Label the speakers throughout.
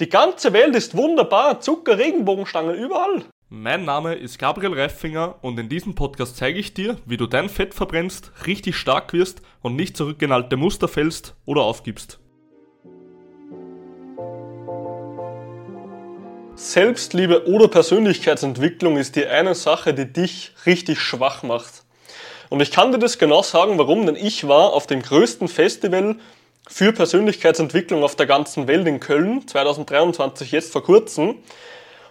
Speaker 1: Die ganze Welt ist wunderbar, Zucker, Regenbogenstangen überall.
Speaker 2: Mein Name ist Gabriel Reifinger und in diesem Podcast zeige ich dir, wie du dein Fett verbrennst, richtig stark wirst und nicht zurückgenalte Muster fällst oder aufgibst.
Speaker 1: Selbstliebe oder Persönlichkeitsentwicklung ist die eine Sache, die dich richtig schwach macht. Und ich kann dir das genau sagen, warum, denn ich war auf dem größten Festival für Persönlichkeitsentwicklung auf der ganzen Welt in Köln 2023, jetzt vor kurzem.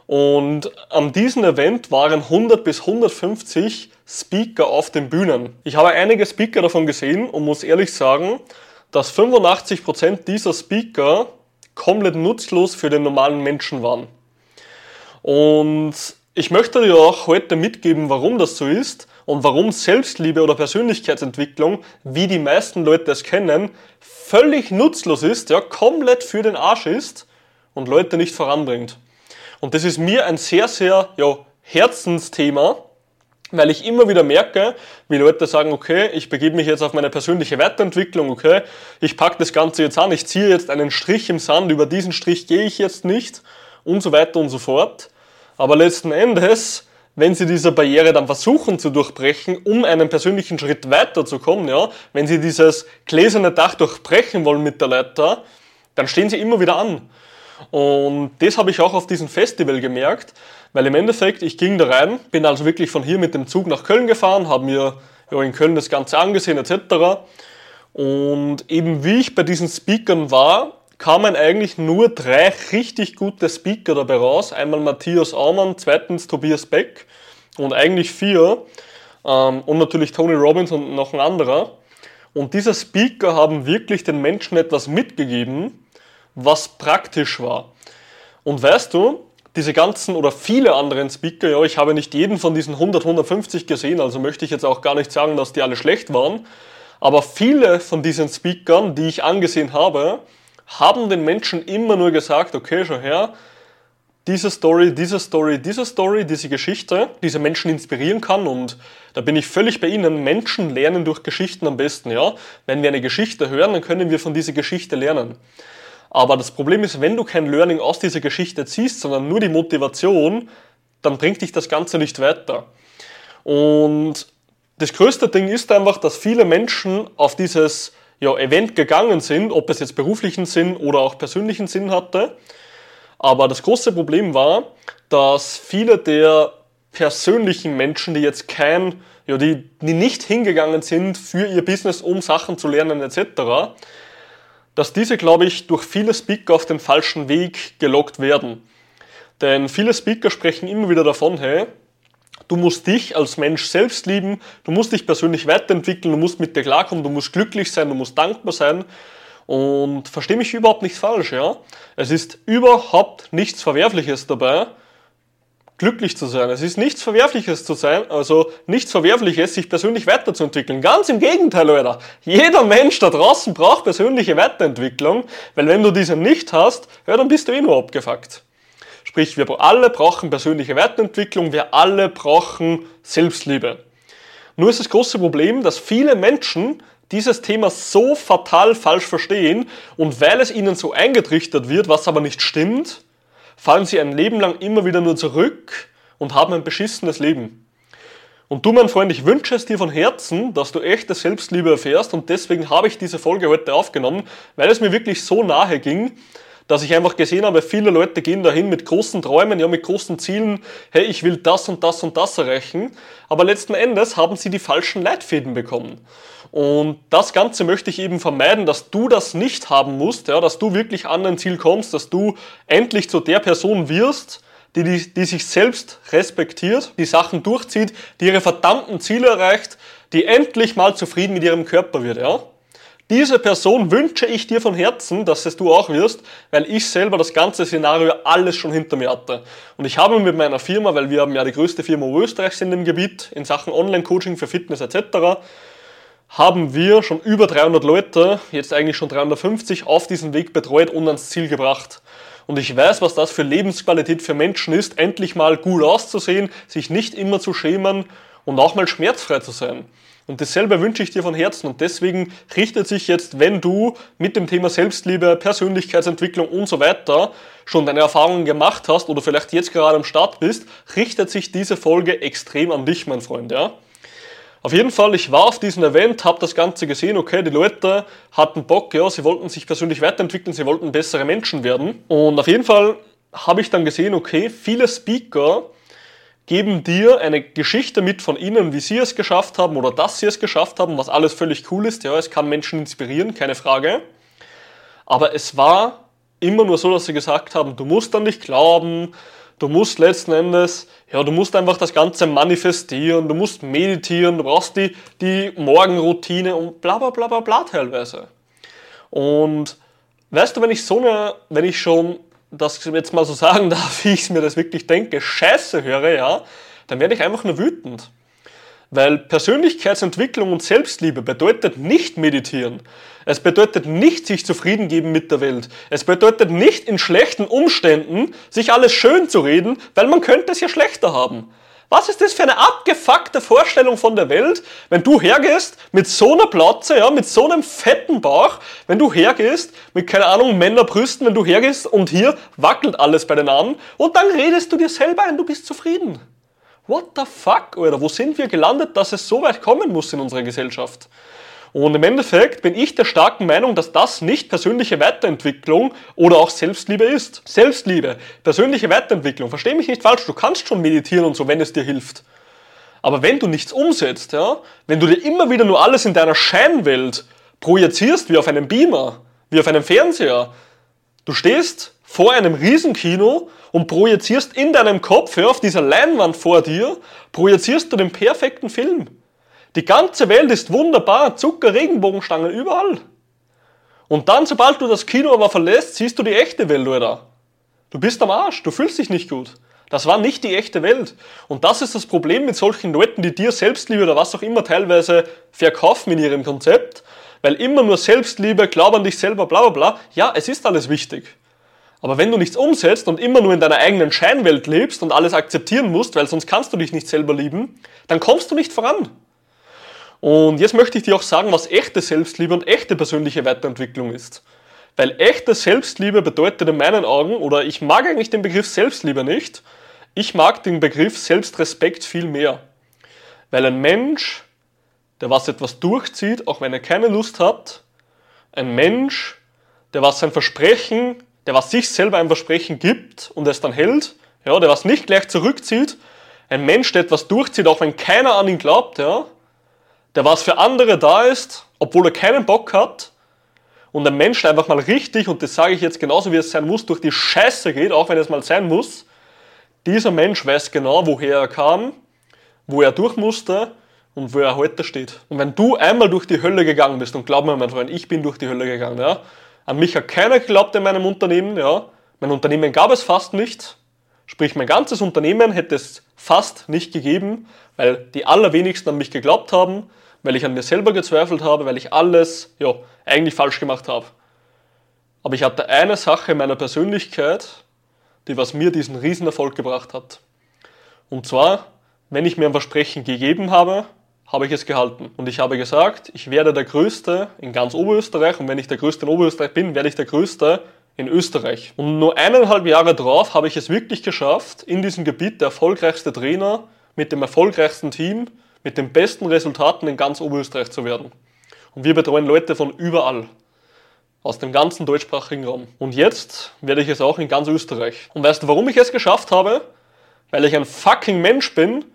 Speaker 1: Und an diesem Event waren 100 bis 150 Speaker auf den Bühnen. Ich habe einige Speaker davon gesehen und muss ehrlich sagen, dass 85% dieser Speaker komplett nutzlos für den normalen Menschen waren. Und ich möchte dir auch heute mitgeben, warum das so ist und warum Selbstliebe oder Persönlichkeitsentwicklung, wie die meisten Leute es kennen, völlig nutzlos ist, ja, komplett für den Arsch ist und Leute nicht voranbringt. Und das ist mir ein sehr, sehr ja, Herzensthema, weil ich immer wieder merke, wie Leute sagen, okay, ich begebe mich jetzt auf meine persönliche Weiterentwicklung, okay, ich packe das Ganze jetzt an, ich ziehe jetzt einen Strich im Sand, über diesen Strich gehe ich jetzt nicht und so weiter und so fort. Aber letzten Endes wenn Sie diese Barriere dann versuchen zu durchbrechen, um einen persönlichen Schritt weiterzukommen, ja, wenn Sie dieses gläserne Dach durchbrechen wollen mit der Leiter, dann stehen Sie immer wieder an. Und das habe ich auch auf diesem Festival gemerkt, weil im Endeffekt, ich ging da rein, bin also wirklich von hier mit dem Zug nach Köln gefahren, habe mir ja, in Köln das Ganze angesehen etc. Und eben wie ich bei diesen Speakern war, kamen eigentlich nur drei richtig gute Speaker dabei raus. Einmal Matthias Aumann, zweitens Tobias Beck und eigentlich vier. Ähm, und natürlich Tony Robbins und noch ein anderer. Und diese Speaker haben wirklich den Menschen etwas mitgegeben, was praktisch war. Und weißt du, diese ganzen oder viele anderen Speaker, ja, ich habe nicht jeden von diesen 100, 150 gesehen, also möchte ich jetzt auch gar nicht sagen, dass die alle schlecht waren. Aber viele von diesen Speakern, die ich angesehen habe, haben den Menschen immer nur gesagt, okay, schau her, diese Story, diese Story, diese Story, diese Geschichte, diese Menschen inspirieren kann und da bin ich völlig bei Ihnen. Menschen lernen durch Geschichten am besten, ja. Wenn wir eine Geschichte hören, dann können wir von dieser Geschichte lernen. Aber das Problem ist, wenn du kein Learning aus dieser Geschichte ziehst, sondern nur die Motivation, dann bringt dich das Ganze nicht weiter. Und das größte Ding ist einfach, dass viele Menschen auf dieses ja, Event gegangen sind, ob es jetzt beruflichen Sinn oder auch persönlichen Sinn hatte. Aber das große Problem war, dass viele der persönlichen Menschen, die jetzt kein, ja, die, die nicht hingegangen sind für ihr Business, um Sachen zu lernen etc., dass diese, glaube ich, durch viele Speaker auf den falschen Weg gelockt werden. Denn viele Speaker sprechen immer wieder davon, hey, Du musst dich als Mensch selbst lieben, du musst dich persönlich weiterentwickeln, du musst mit dir klarkommen, du musst glücklich sein, du musst dankbar sein. Und verstehe mich überhaupt nicht falsch, ja. Es ist überhaupt nichts Verwerfliches dabei, glücklich zu sein. Es ist nichts Verwerfliches zu sein, also nichts Verwerfliches, sich persönlich weiterzuentwickeln. Ganz im Gegenteil, Leute. Jeder Mensch da draußen braucht persönliche Weiterentwicklung, weil wenn du diese nicht hast, ja, dann bist du eh nur abgefuckt. Sprich, wir alle brauchen persönliche Weiterentwicklung, wir alle brauchen Selbstliebe. Nur ist das große Problem, dass viele Menschen dieses Thema so fatal falsch verstehen und weil es ihnen so eingetrichtert wird, was aber nicht stimmt, fallen sie ein Leben lang immer wieder nur zurück und haben ein beschissenes Leben. Und du, mein Freund, ich wünsche es dir von Herzen, dass du echte Selbstliebe erfährst und deswegen habe ich diese Folge heute aufgenommen, weil es mir wirklich so nahe ging, dass ich einfach gesehen habe, viele Leute gehen dahin mit großen Träumen, ja, mit großen Zielen, hey, ich will das und das und das erreichen, aber letzten Endes haben sie die falschen Leitfäden bekommen. Und das Ganze möchte ich eben vermeiden, dass du das nicht haben musst, ja, dass du wirklich an dein Ziel kommst, dass du endlich zu der Person wirst, die, die, die sich selbst respektiert, die Sachen durchzieht, die ihre verdammten Ziele erreicht, die endlich mal zufrieden mit ihrem Körper wird, ja. Diese Person wünsche ich dir von Herzen, dass es du auch wirst, weil ich selber das ganze Szenario alles schon hinter mir hatte. Und ich habe mit meiner Firma, weil wir haben ja die größte Firma Österreichs in dem Gebiet, in Sachen Online-Coaching für Fitness etc., haben wir schon über 300 Leute, jetzt eigentlich schon 350, auf diesen Weg betreut und ans Ziel gebracht. Und ich weiß, was das für Lebensqualität für Menschen ist, endlich mal gut auszusehen, sich nicht immer zu schämen und auch mal schmerzfrei zu sein. Und dasselbe wünsche ich dir von Herzen. Und deswegen richtet sich jetzt, wenn du mit dem Thema Selbstliebe, Persönlichkeitsentwicklung und so weiter schon deine Erfahrungen gemacht hast oder vielleicht jetzt gerade am Start bist, richtet sich diese Folge extrem an dich, mein Freund, ja? Auf jeden Fall, ich war auf diesem Event, habe das Ganze gesehen, okay, die Leute hatten Bock, ja, sie wollten sich persönlich weiterentwickeln, sie wollten bessere Menschen werden. Und auf jeden Fall habe ich dann gesehen, okay, viele Speaker geben dir eine Geschichte mit von ihnen, wie sie es geschafft haben oder dass sie es geschafft haben, was alles völlig cool ist. Ja, es kann Menschen inspirieren, keine Frage. Aber es war immer nur so, dass sie gesagt haben, du musst an dich glauben, du musst letzten Endes, ja, du musst einfach das Ganze manifestieren, du musst meditieren, du brauchst die, die Morgenroutine und bla bla bla bla bla teilweise. Und weißt du, wenn ich so eine, wenn ich schon das jetzt mal so sagen darf, wie ich mir das wirklich denke, Scheiße höre, ja, dann werde ich einfach nur wütend. Weil Persönlichkeitsentwicklung und Selbstliebe bedeutet nicht meditieren. Es bedeutet nicht sich zufrieden geben mit der Welt. Es bedeutet nicht in schlechten Umständen sich alles schön zu reden, weil man könnte es ja schlechter haben. Was ist das für eine abgefuckte Vorstellung von der Welt, wenn du hergehst mit so einer Plauze, ja, mit so einem fetten Bauch, wenn du hergehst mit, keine Ahnung, Männerbrüsten, wenn du hergehst und hier wackelt alles bei den Armen und dann redest du dir selber ein, du bist zufrieden. What the fuck, Alter, wo sind wir gelandet, dass es so weit kommen muss in unserer Gesellschaft? Und im Endeffekt bin ich der starken Meinung, dass das nicht persönliche Weiterentwicklung oder auch Selbstliebe ist. Selbstliebe, persönliche Weiterentwicklung. Versteh mich nicht falsch, du kannst schon meditieren und so, wenn es dir hilft. Aber wenn du nichts umsetzt, ja, wenn du dir immer wieder nur alles in deiner Scheinwelt projizierst, wie auf einem Beamer, wie auf einem Fernseher, du stehst vor einem Riesenkino und projizierst in deinem Kopf, ja, auf dieser Leinwand vor dir, projizierst du den perfekten Film. Die ganze Welt ist wunderbar, Zucker, Regenbogenstangen, überall. Und dann, sobald du das Kino aber verlässt, siehst du die echte Welt, oder? Du bist am Arsch, du fühlst dich nicht gut. Das war nicht die echte Welt. Und das ist das Problem mit solchen Leuten, die dir Selbstliebe oder was auch immer teilweise verkaufen in ihrem Konzept, weil immer nur Selbstliebe, glaub an dich selber, bla bla bla. Ja, es ist alles wichtig. Aber wenn du nichts umsetzt und immer nur in deiner eigenen Scheinwelt lebst und alles akzeptieren musst, weil sonst kannst du dich nicht selber lieben, dann kommst du nicht voran. Und jetzt möchte ich dir auch sagen, was echte Selbstliebe und echte persönliche Weiterentwicklung ist. Weil echte Selbstliebe bedeutet in meinen Augen, oder ich mag eigentlich den Begriff Selbstliebe nicht, ich mag den Begriff Selbstrespekt viel mehr. Weil ein Mensch, der was etwas durchzieht, auch wenn er keine Lust hat, ein Mensch, der was sein Versprechen, der was sich selber ein Versprechen gibt und es dann hält, ja, der was nicht gleich zurückzieht, ein Mensch, der etwas durchzieht, auch wenn keiner an ihn glaubt, ja, der was für andere da ist, obwohl er keinen Bock hat, und ein Mensch, der einfach mal richtig, und das sage ich jetzt genauso wie es sein muss, durch die Scheiße geht, auch wenn es mal sein muss, dieser Mensch weiß genau, woher er kam, wo er durch musste und wo er heute steht. Und wenn du einmal durch die Hölle gegangen bist, und glaub mir, mein Freund, ich bin durch die Hölle gegangen, ja, an mich hat keiner geglaubt in meinem Unternehmen, ja, mein Unternehmen gab es fast nicht, sprich mein ganzes Unternehmen hätte es fast nicht gegeben, weil die allerwenigsten an mich geglaubt haben, weil ich an mir selber gezweifelt habe, weil ich alles ja, eigentlich falsch gemacht habe. Aber ich hatte eine Sache in meiner Persönlichkeit, die was mir diesen Riesenerfolg gebracht hat. Und zwar, wenn ich mir ein Versprechen gegeben habe, habe ich es gehalten. Und ich habe gesagt, ich werde der Größte in ganz Oberösterreich und wenn ich der Größte in Oberösterreich bin, werde ich der Größte in Österreich. Und nur eineinhalb Jahre drauf habe ich es wirklich geschafft, in diesem Gebiet der erfolgreichste Trainer mit dem erfolgreichsten Team mit den besten Resultaten in ganz Oberösterreich zu werden. Und wir betreuen Leute von überall, aus dem ganzen deutschsprachigen Raum. Und jetzt werde ich es auch in ganz Österreich. Und weißt du, warum ich es geschafft habe? Weil ich ein fucking Mensch bin,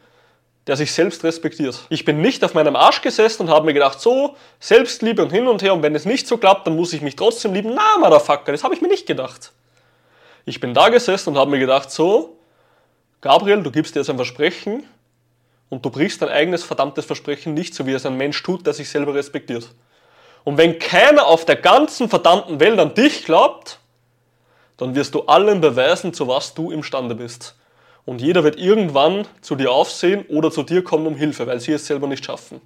Speaker 1: der sich selbst respektiert. Ich bin nicht auf meinem Arsch gesessen und habe mir gedacht, so, Selbstliebe und hin und her und wenn es nicht so klappt, dann muss ich mich trotzdem lieben. Na, Motherfucker, das habe ich mir nicht gedacht. Ich bin da gesessen und habe mir gedacht, so, Gabriel, du gibst dir jetzt ein Versprechen, und du brichst dein eigenes verdammtes Versprechen nicht, so wie es ein Mensch tut, der sich selber respektiert. Und wenn keiner auf der ganzen verdammten Welt an dich glaubt, dann wirst du allen beweisen, zu was du imstande bist. Und jeder wird irgendwann zu dir aufsehen oder zu dir kommen um Hilfe, weil sie es selber nicht schaffen.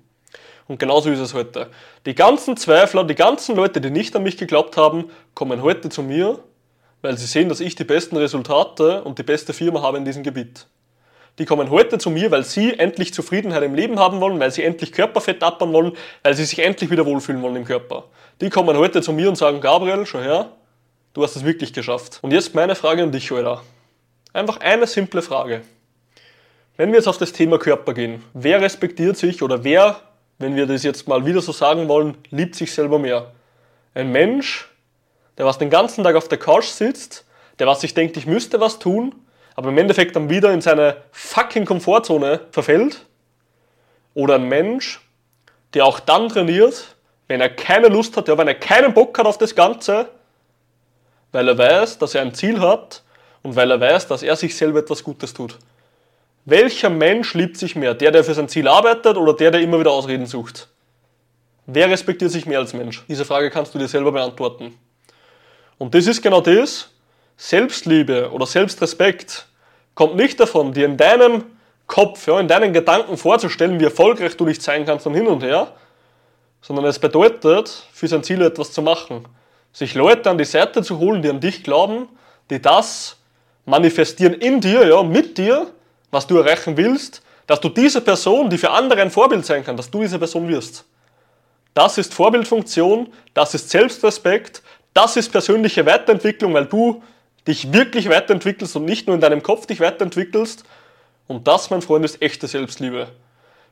Speaker 1: Und genauso ist es heute. Die ganzen Zweifler, die ganzen Leute, die nicht an mich geglaubt haben, kommen heute zu mir, weil sie sehen, dass ich die besten Resultate und die beste Firma habe in diesem Gebiet. Die kommen heute zu mir, weil sie endlich Zufriedenheit im Leben haben wollen, weil sie endlich Körperfett abbauen wollen, weil sie sich endlich wieder wohlfühlen wollen im Körper. Die kommen heute zu mir und sagen, Gabriel, schau her, du hast es wirklich geschafft. Und jetzt meine Frage an dich, Alter. Einfach eine simple Frage. Wenn wir jetzt auf das Thema Körper gehen, wer respektiert sich oder wer, wenn wir das jetzt mal wieder so sagen wollen, liebt sich selber mehr? Ein Mensch, der was den ganzen Tag auf der Couch sitzt, der was sich denkt, ich müsste was tun, aber im Endeffekt dann wieder in seine fucking Komfortzone verfällt? Oder ein Mensch, der auch dann trainiert, wenn er keine Lust hat, ja, wenn er keinen Bock hat auf das Ganze, weil er weiß, dass er ein Ziel hat und weil er weiß, dass er sich selber etwas Gutes tut. Welcher Mensch liebt sich mehr? Der, der für sein Ziel arbeitet oder der, der immer wieder Ausreden sucht? Wer respektiert sich mehr als Mensch? Diese Frage kannst du dir selber beantworten. Und das ist genau das. Selbstliebe oder Selbstrespekt kommt nicht davon, dir in deinem Kopf, ja, in deinen Gedanken vorzustellen, wie erfolgreich du nicht sein kannst und hin und her, sondern es bedeutet, für sein Ziel etwas zu machen. Sich Leute an die Seite zu holen, die an dich glauben, die das manifestieren in dir, ja, mit dir was du erreichen willst, dass du diese Person, die für andere ein Vorbild sein kann, dass du diese Person wirst. Das ist Vorbildfunktion, das ist Selbstrespekt, das ist persönliche Weiterentwicklung, weil du dich wirklich weiterentwickelst und nicht nur in deinem Kopf dich weiterentwickelst. Und das, mein Freund, ist echte Selbstliebe.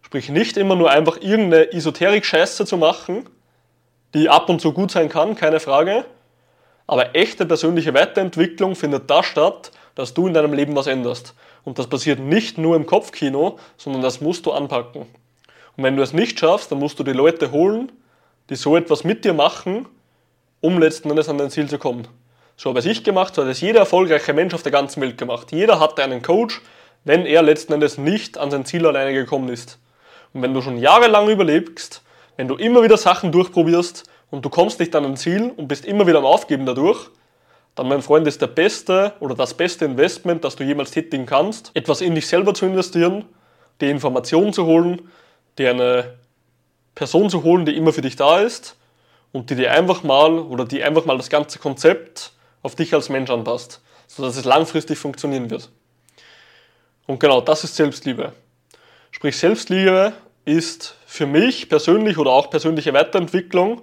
Speaker 1: Sprich, nicht immer nur einfach irgendeine Esoterik-Scheiße zu machen, die ab und zu gut sein kann, keine Frage. Aber echte persönliche Weiterentwicklung findet da statt, dass du in deinem Leben was änderst. Und das passiert nicht nur im Kopfkino, sondern das musst du anpacken. Und wenn du es nicht schaffst, dann musst du die Leute holen, die so etwas mit dir machen, um letzten Endes an dein Ziel zu kommen. So habe ich gemacht, so hat es jeder erfolgreiche Mensch auf der ganzen Welt gemacht. Jeder hatte einen Coach, wenn er letzten Endes nicht an sein Ziel alleine gekommen ist. Und wenn du schon jahrelang überlebst, wenn du immer wieder Sachen durchprobierst und du kommst nicht an ein Ziel und bist immer wieder am Aufgeben dadurch, dann, mein Freund, ist der beste oder das beste Investment, das du jemals tätigen kannst, etwas in dich selber zu investieren, die Informationen zu holen, dir eine Person zu holen, die immer für dich da ist und die dir einfach mal oder die einfach mal das ganze Konzept auf dich als Mensch anpasst, sodass es langfristig funktionieren wird. Und genau das ist Selbstliebe. Sprich, Selbstliebe ist für mich persönlich oder auch persönliche Weiterentwicklung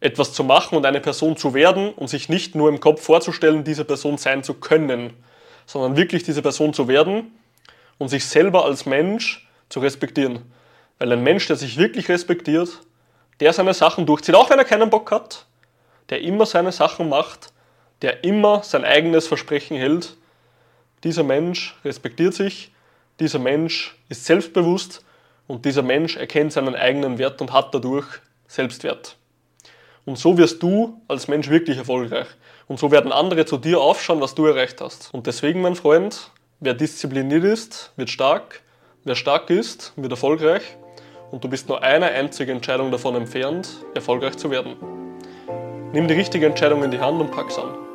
Speaker 1: etwas zu machen und eine Person zu werden und sich nicht nur im Kopf vorzustellen, diese Person sein zu können, sondern wirklich diese Person zu werden und sich selber als Mensch zu respektieren. Weil ein Mensch, der sich wirklich respektiert, der seine Sachen durchzieht, auch wenn er keinen Bock hat, der immer seine Sachen macht, der immer sein eigenes Versprechen hält, dieser Mensch respektiert sich, dieser Mensch ist selbstbewusst und dieser Mensch erkennt seinen eigenen Wert und hat dadurch Selbstwert. Und so wirst du als Mensch wirklich erfolgreich. Und so werden andere zu dir aufschauen, was du erreicht hast. Und deswegen, mein Freund, wer diszipliniert ist, wird stark. Wer stark ist, wird erfolgreich. Und du bist nur eine einzige Entscheidung davon entfernt, erfolgreich zu werden. Nimm die richtige Entscheidung in die Hand und pack's an.